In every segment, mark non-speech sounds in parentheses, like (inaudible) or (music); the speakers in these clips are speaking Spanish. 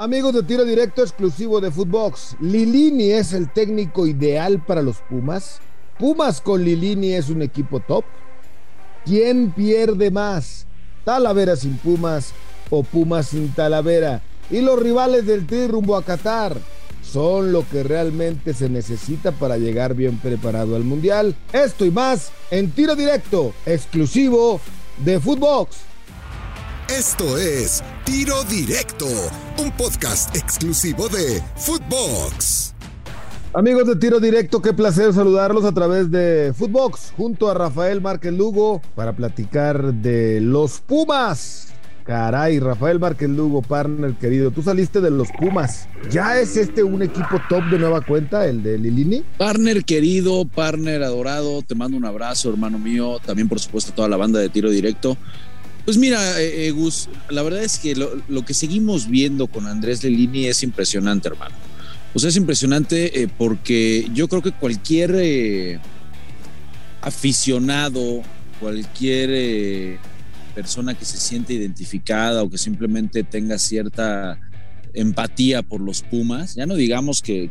Amigos de tiro directo exclusivo de Footbox, Lilini es el técnico ideal para los Pumas. Pumas con Lilini es un equipo top. ¿Quién pierde más? Talavera sin Pumas o Pumas sin Talavera. Y los rivales del Tri rumbo a Qatar son lo que realmente se necesita para llegar bien preparado al Mundial. Esto y más en tiro directo exclusivo de Footbox. Esto es Tiro Directo, un podcast exclusivo de Footbox. Amigos de Tiro Directo, qué placer saludarlos a través de Footbox junto a Rafael Márquez Lugo para platicar de los Pumas. Caray, Rafael Márquez Lugo, partner querido, tú saliste de los Pumas. ¿Ya es este un equipo top de nueva cuenta, el de Lilini? Partner querido, partner adorado, te mando un abrazo, hermano mío, también por supuesto a toda la banda de Tiro Directo. Pues mira, eh, eh, Gus, la verdad es que lo, que seguimos viendo con Andrés Lelini es impresionante, hermano. O sea, es impresionante eh, porque yo creo que cualquier aficionado, cualquier persona que se siente identificada o que simplemente tenga cierta empatía por los Pumas, ya no digamos que,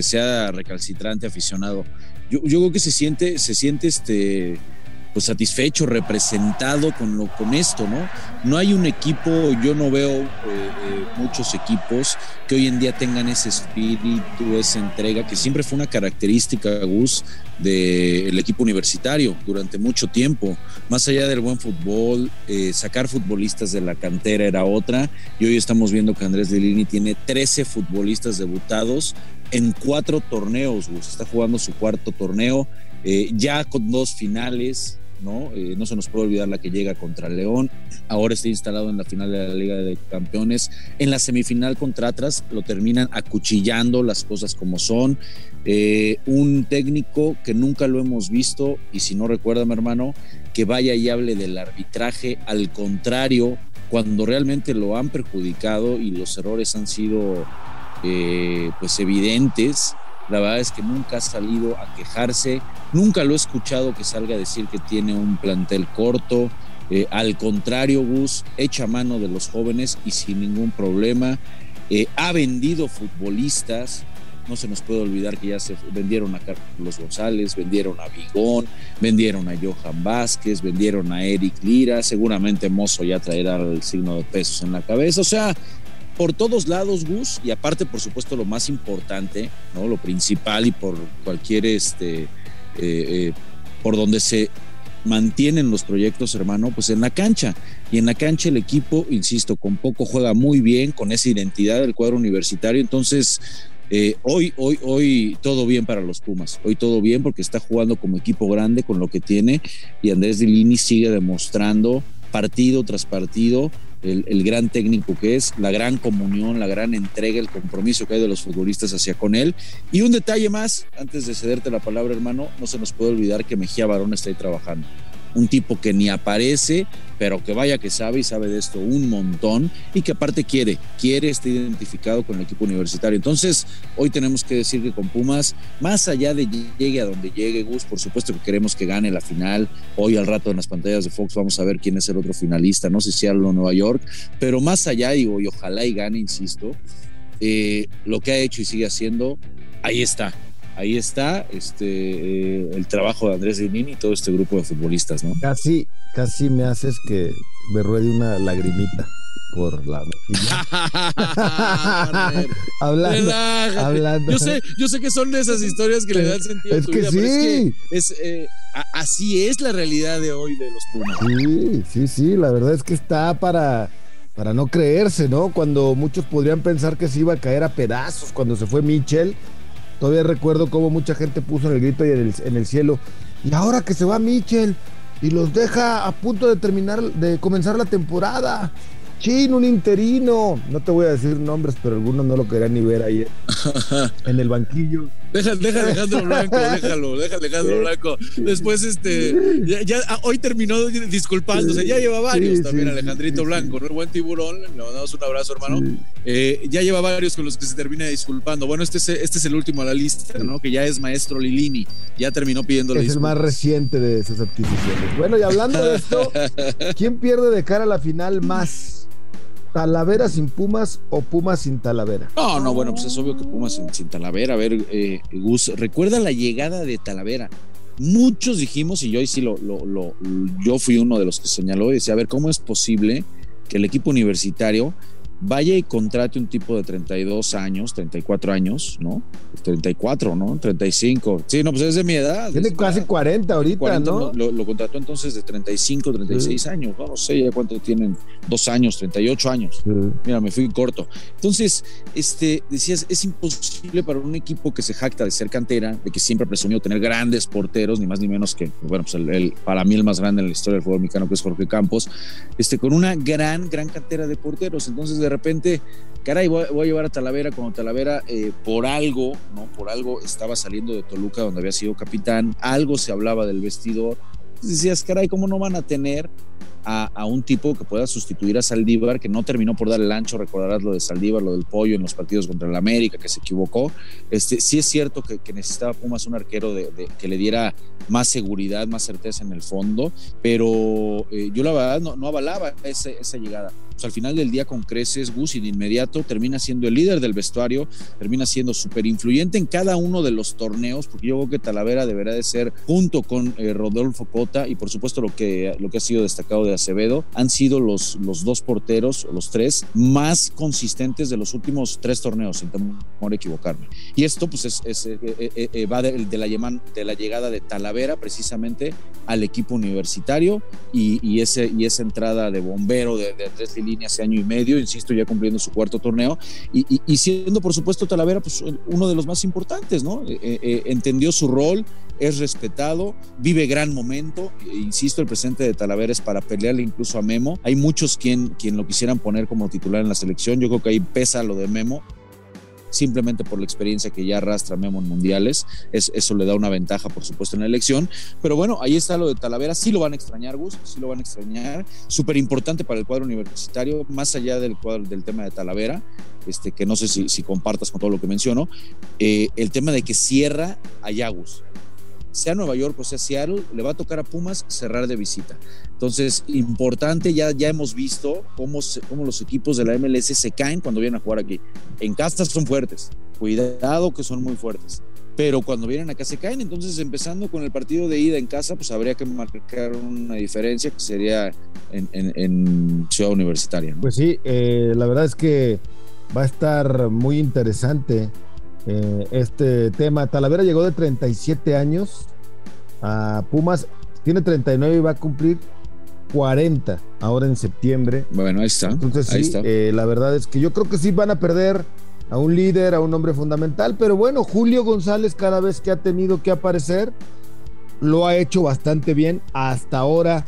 sea recalcitrante aficionado, yo, yo, creo que se siente, se siente este pues satisfecho, representado con, lo, con esto, ¿no? No hay un equipo, yo no veo eh, eh, muchos equipos que hoy en día tengan ese espíritu, esa entrega, que siempre fue una característica, Gus, del equipo universitario durante mucho tiempo. Más allá del buen fútbol, eh, sacar futbolistas de la cantera era otra, y hoy estamos viendo que Andrés Delini tiene 13 futbolistas debutados en cuatro torneos, Gus. Está jugando su cuarto torneo. ya con dos finales, ¿no? Eh, no se nos puede olvidar la que llega contra León, ahora está instalado en la final de la Liga de Campeones, en la semifinal contra Atlas lo terminan acuchillando las cosas como son, eh, un técnico que nunca lo hemos visto y si no recuerda mi hermano, que vaya y hable del arbitraje, al contrario, cuando realmente lo han perjudicado y los errores han sido eh, pues evidentes, la verdad es que nunca ha salido a quejarse, nunca lo he escuchado que salga a decir que tiene un plantel corto. Eh, al contrario, Gus echa mano de los jóvenes y sin ningún problema. Eh, ha vendido futbolistas. No se nos puede olvidar que ya se vendieron a Carlos González, vendieron a Vigón, vendieron a Johan Vázquez, vendieron a Eric Lira. Seguramente Mozo ya traerá el signo de pesos en la cabeza. O sea, por todos lados, Gus, y aparte, por supuesto, lo más importante, ¿no? Lo principal y por cualquier este, eh, eh, por donde se mantienen los proyectos, hermano, pues en la cancha. Y en la cancha el equipo, insisto, con poco juega muy bien, con esa identidad del cuadro universitario. Entonces, eh, hoy, hoy, hoy todo bien para los Pumas. Hoy todo bien porque está jugando como equipo grande con lo que tiene. Y Andrés Dilini sigue demostrando partido tras partido el, gran técnico que es, la gran comunión, la gran entrega, el compromiso que hay de los futbolistas hacia con él. Y un detalle más, antes de cederte la palabra, hermano, no se nos puede olvidar que Mejía Barón está ahí trabajando un tipo que ni aparece, pero que vaya que sabe y sabe de esto un montón y que aparte quiere, quiere estar identificado con el equipo universitario. Entonces, hoy tenemos que decir que con Pumas, más allá de llegue a donde llegue Gus, por supuesto que queremos que gane la final. Hoy al rato en las pantallas de Fox vamos a ver quién es el otro finalista, no sé si sea lo Nueva York, pero más allá, y ojalá y gane, insisto, eh, lo que ha hecho y sigue haciendo, ahí está ahí está este, eh, el trabajo de Andrés Dinini y todo este grupo de futbolistas, ¿no? Casi, casi me haces que me ruede una lagrimita por la (laughs) (laughs) hablando, hablando. Yo sé, yo sé que son de esas historias que le dan sentido es a tu que vida, sí. pero es que es, eh, así es la realidad de hoy de los Pumas. Sí, sí, sí, la verdad es que está para para no creerse, ¿no? Cuando muchos podrían pensar que se iba a caer a pedazos cuando se fue Michel Todavía recuerdo cómo mucha gente puso en el grito y en el, cielo. Y ahora que se va Michel y los deja a punto de terminar, de comenzar la temporada. Chin, un interino. No te voy a decir nombres, pero algunos no lo querían ni ver ahí en el banquillo. Deja, deja Alejandro (laughs) Blanco, déjalo, deja Alejandro Blanco. Después, este, ya, ah, hoy terminó disculpándose, ya lleva varios también Alejandrito Blanco, ¿no? El buen tiburón, le mandamos un abrazo, hermano. Eh, ya lleva varios con los que se termina disculpando. Bueno, este es, este es el último a la lista, ¿no? Que ya es maestro Lilini, ya terminó pidiendo Es el más reciente de esas adquisiciones. Bueno, y hablando de esto, (laughs) ¿quién pierde de cara a la final más? ¿Talavera sin Pumas o Pumas sin Talavera? No, no, bueno, pues es obvio que Pumas sin, Talavera. A ver, eh, Gus, recuerda la llegada de Talavera. Muchos dijimos, y yo ahí sí lo, lo, lo, yo fui uno de los que señaló y decía, a ver, ¿cómo es posible que el equipo universitario vaya y contrate un tipo de 32 años, 34 años, ¿no? 34, ¿no? 35. Sí, no, pues es de mi edad. Tiene casi 40 ahorita, ¿no? Lo, contrató entonces de 35, 36 años, no, no sé ya cuánto tienen, dos años, 38 años. Mira, me fui corto. Entonces, este, decías, es imposible para un equipo que se jacta de ser cantera, de que siempre ha presumido tener grandes porteros, ni más ni menos que, bueno, pues el, para mí el más grande en la historia del fútbol mexicano, que es Jorge Campos, este, con una gran, gran cantera de porteros. Entonces, de repente, caray, voy, a llevar a Talavera cuando Talavera eh, por algo, ¿no? Por algo estaba saliendo de Toluca donde había sido capitán, algo se hablaba del vestidor. decías, caray, ¿cómo no van a tener a, un tipo que pueda sustituir a Saldívar, que no terminó por dar el ancho, recordarás lo de Saldívar, lo del pollo en los partidos contra el América, que se equivocó. Este, sí es cierto que, necesitaba Pumas un arquero de, que le diera más seguridad, más certeza en el fondo, pero eh, yo la verdad no, avalaba esa llegada. Pues al final del día con creces, Gus y de inmediato termina siendo el líder del vestuario, termina siendo súper influyente en cada uno de los torneos, porque yo creo que Talavera deberá de ser junto con eh, Rodolfo Cota y por supuesto lo que, lo que ha sido destacado de Acevedo, han sido los, los dos porteros, los tres, más consistentes de los últimos tres torneos, sin temor a equivocarme. Y esto pues es, eh, eh, eh, va de, la, de la llegada de Talavera precisamente al equipo universitario y, ese, y esa entrada de bombero de, de tres líneas hace año y medio, insisto, ya cumpliendo su cuarto torneo y, siendo por supuesto Talavera pues, uno de los más importantes, ¿no? entendió su rol, es respetado, vive gran momento, insisto, el presente de Talavera es para pelear incluso a Memo. Hay muchos quien, quien lo quisieran poner como titular en la selección. Yo creo que ahí pesa lo de Memo simplemente por la experiencia que ya arrastra Memo en mundiales. Es, eso le da una ventaja, por supuesto, en la elección. Pero bueno, ahí está lo de Talavera. Sí lo van a extrañar, Gus, sí lo van a extrañar. Súper importante para el cuadro universitario, más allá del, cuadro, del tema de Talavera, este, que no sé si, si compartas con todo lo que menciono, eh, el tema de que cierra a Yagus sea Nueva York o sea Seattle, le va a tocar a Pumas cerrar de visita. Entonces, importante, ya, ya hemos visto cómo, cómo los equipos de la MLS se caen cuando vienen a jugar aquí. En casa son fuertes, cuidado que son muy fuertes. Pero cuando vienen acá se caen, entonces empezando con el partido de ida en casa, pues habría que marcar una diferencia que sería en, Ciudad Universitaria. Pues sí, eh, la verdad es que va a estar muy interesante eh, este tema. Talavera llegó de 37 años a Pumas, tiene 39 y va a cumplir 40 ahora en septiembre. Bueno, ahí está. Entonces, sí, eh, la verdad es que yo creo que sí van a perder a un líder, a un hombre fundamental, pero bueno, Julio González cada vez que ha tenido que aparecer, lo ha hecho bastante bien. Hasta ahora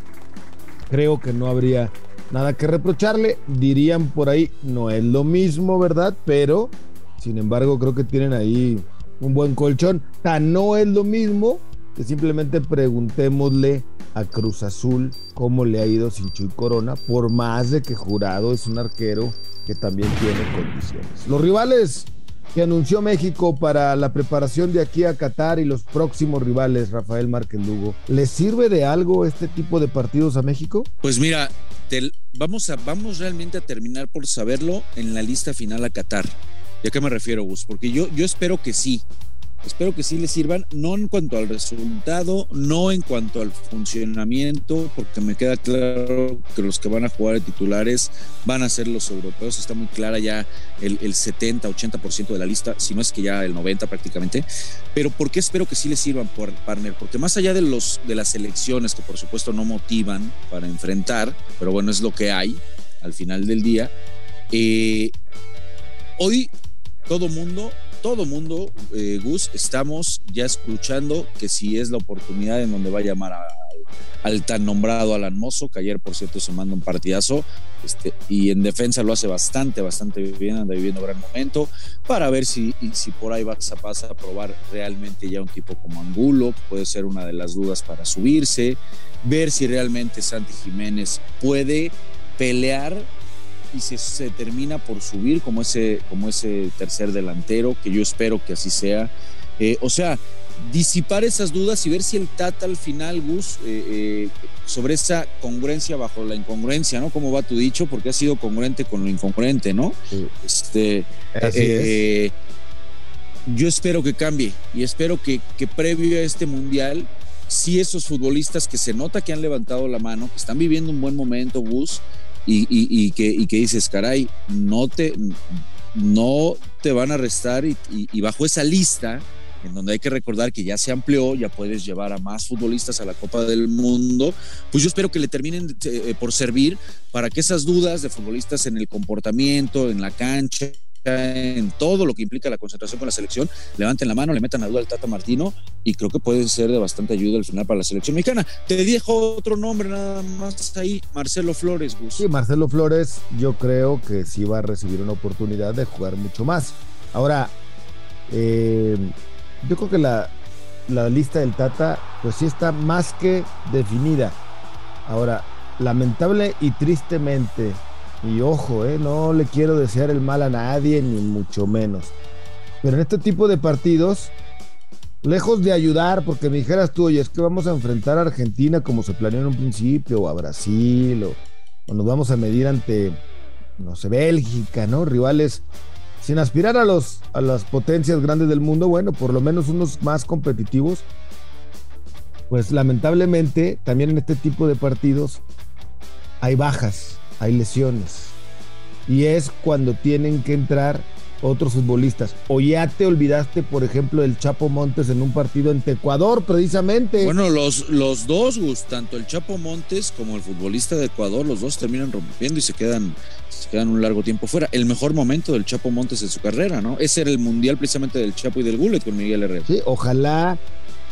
creo que no habría nada que reprocharle. Dirían por ahí, no es lo mismo, ¿verdad? Pero sin embargo, creo que tienen ahí un buen colchón. Tan no es lo mismo que simplemente preguntémosle a Cruz Azul cómo le ha ido sin Chuy Corona, por más de que Jurado es un arquero que también tiene condiciones. Los rivales que anunció México para la preparación de aquí a Qatar y los próximos rivales, Rafael Márquez Lugo, ¿les sirve de algo este tipo de partidos a México? Pues mira, vamos, a, vamos realmente a terminar por saberlo en la lista final a Qatar. ¿Y a qué me refiero, Gus? Porque yo, yo espero que sí. Espero que sí le sirvan, no en cuanto al resultado, no en cuanto al funcionamiento, porque me queda claro que los que van a jugar de titulares van a ser los europeos. Está muy clara ya el, el 70, 80% de la lista, si no es que ya el 90 prácticamente. Pero ¿por qué espero que sí le sirvan, por partner? Porque más allá de, los, de las elecciones que por supuesto no motivan para enfrentar, pero bueno, es lo que hay al final del día, eh, hoy todo mundo, todo mundo, eh, Gus, estamos ya escuchando que si es la oportunidad en donde va a llamar al tan nombrado Alan Mozo, que ayer, por cierto, se manda un partidazo, este, y en defensa lo hace bastante, bastante bien, anda viviendo gran momento, para ver si, si por ahí va a pasar a probar realmente ya un tipo como Angulo, puede ser una de las dudas para subirse, ver si realmente Santi Jiménez puede pelear y se, termina por subir como ese, como ese tercer delantero, que yo espero que así sea. Eh, o sea, disipar esas dudas y ver si el Tata al final, Gus, eh, eh, sobre esa congruencia bajo la incongruencia, ¿no? ¿Cómo va tu dicho? Porque ha sido congruente con lo incongruente, ¿no? Este, eh, yo espero que cambie y espero que, que previo a este mundial, si esos futbolistas que se nota que han levantado la mano, que están viviendo un buen momento, Gus, y, que, y que dices, caray, no te, no te van a arrestar y bajo esa lista en donde hay que recordar que ya se amplió, ya puedes llevar a más futbolistas a la Copa del Mundo, pues yo espero que le terminen eh, por servir para que esas dudas de futbolistas en el comportamiento, en la cancha, en todo lo que implica la concentración con la selección, levanten la mano, le metan a duda al Tata Martino y creo que pueden ser de bastante ayuda al final para la selección mexicana. Te dejo otro nombre nada más ahí, Marcelo Flores, Gus. Sí, Marcelo Flores, yo creo que sí va a recibir una oportunidad de jugar mucho más. Ahora, eh, yo creo que la, lista del Tata, pues sí está más que definida. Ahora, lamentable y tristemente, y ojo, eh, no le quiero desear el mal a nadie, ni mucho menos. Pero en este tipo de partidos, lejos de ayudar, porque me dijeras tú, oye, es que vamos a enfrentar a Argentina como se planeó en un principio, o a Brasil, o, o nos vamos a medir ante, no sé, Bélgica, ¿no? Rivales sin aspirar a, los, a las potencias grandes del mundo, bueno, por lo menos unos más competitivos, pues lamentablemente también en este tipo de partidos hay bajas, hay lesiones. Y es cuando tienen que entrar otros futbolistas. O ya te olvidaste, por ejemplo, del Chapo Montes en un partido en Ecuador, precisamente. Bueno, los, los dos, Gus, tanto el Chapo Montes como el futbolista de Ecuador, los dos terminan rompiendo y se quedan, se quedan un largo tiempo fuera. El mejor momento del Chapo Montes en su carrera, ¿no? Ese era el mundial precisamente del Chapo y del Gullet con Miguel Herrera. Sí, ojalá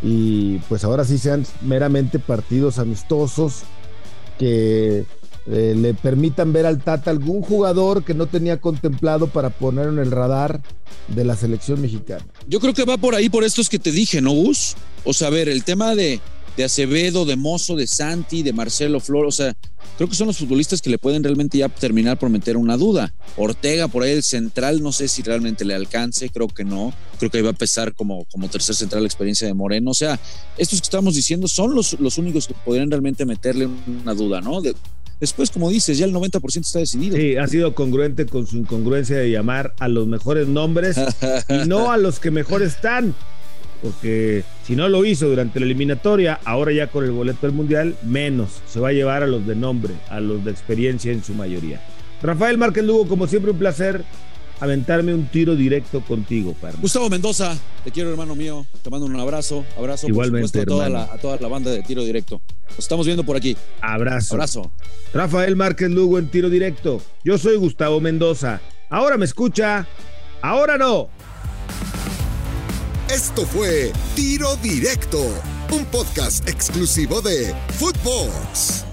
y pues ahora sí sean meramente partidos amistosos que eh, le permitan ver al Tata algún jugador que no tenía contemplado para poner en el radar de la selección mexicana. Yo creo que va por ahí, por estos que te dije, ¿no, Gus? O sea, a ver, el tema de, de Acevedo, de Mozo, de Santi, de Marcelo Flor, o sea, creo que son los futbolistas que le pueden realmente ya terminar por meter una duda. Ortega por ahí el central, no sé si realmente le alcance, creo que no. Creo que ahí va a pesar como, como tercer central la experiencia de Moreno. O sea, estos que estamos diciendo son los, los únicos que podrían realmente meterle una duda, ¿no? Después, como dices, ya el 90% está decidido. Sí, ha sido congruente con su incongruencia de llamar a los mejores nombres y no a los que mejor están. Porque si no lo hizo durante la eliminatoria, ahora ya con el boleto del Mundial, menos. Se va a llevar a los de nombre, a los de experiencia en su mayoría. Rafael Márquez Lugo, como siempre, un placer aventarme un tiro directo contigo. Gustavo Mendoza, te quiero, hermano mío. Te mando un abrazo. Abrazo, Igualmente, a, toda la, a toda la banda de tiro directo. Nos estamos viendo por aquí. Abrazo. Abrazo. Rafael Márquez Lugo en tiro directo. Yo soy Gustavo Mendoza. Ahora me escucha. Ahora no. Esto fue Tiro Directo, un podcast exclusivo de Footbox.